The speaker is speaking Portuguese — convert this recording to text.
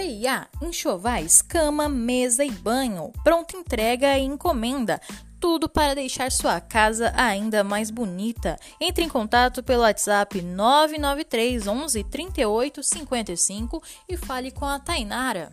CIA, enxovais, cama, mesa e banho, pronta entrega e encomenda. Tudo para deixar sua casa ainda mais bonita. Entre em contato pelo WhatsApp 993 11 38 55 e fale com a Tainara.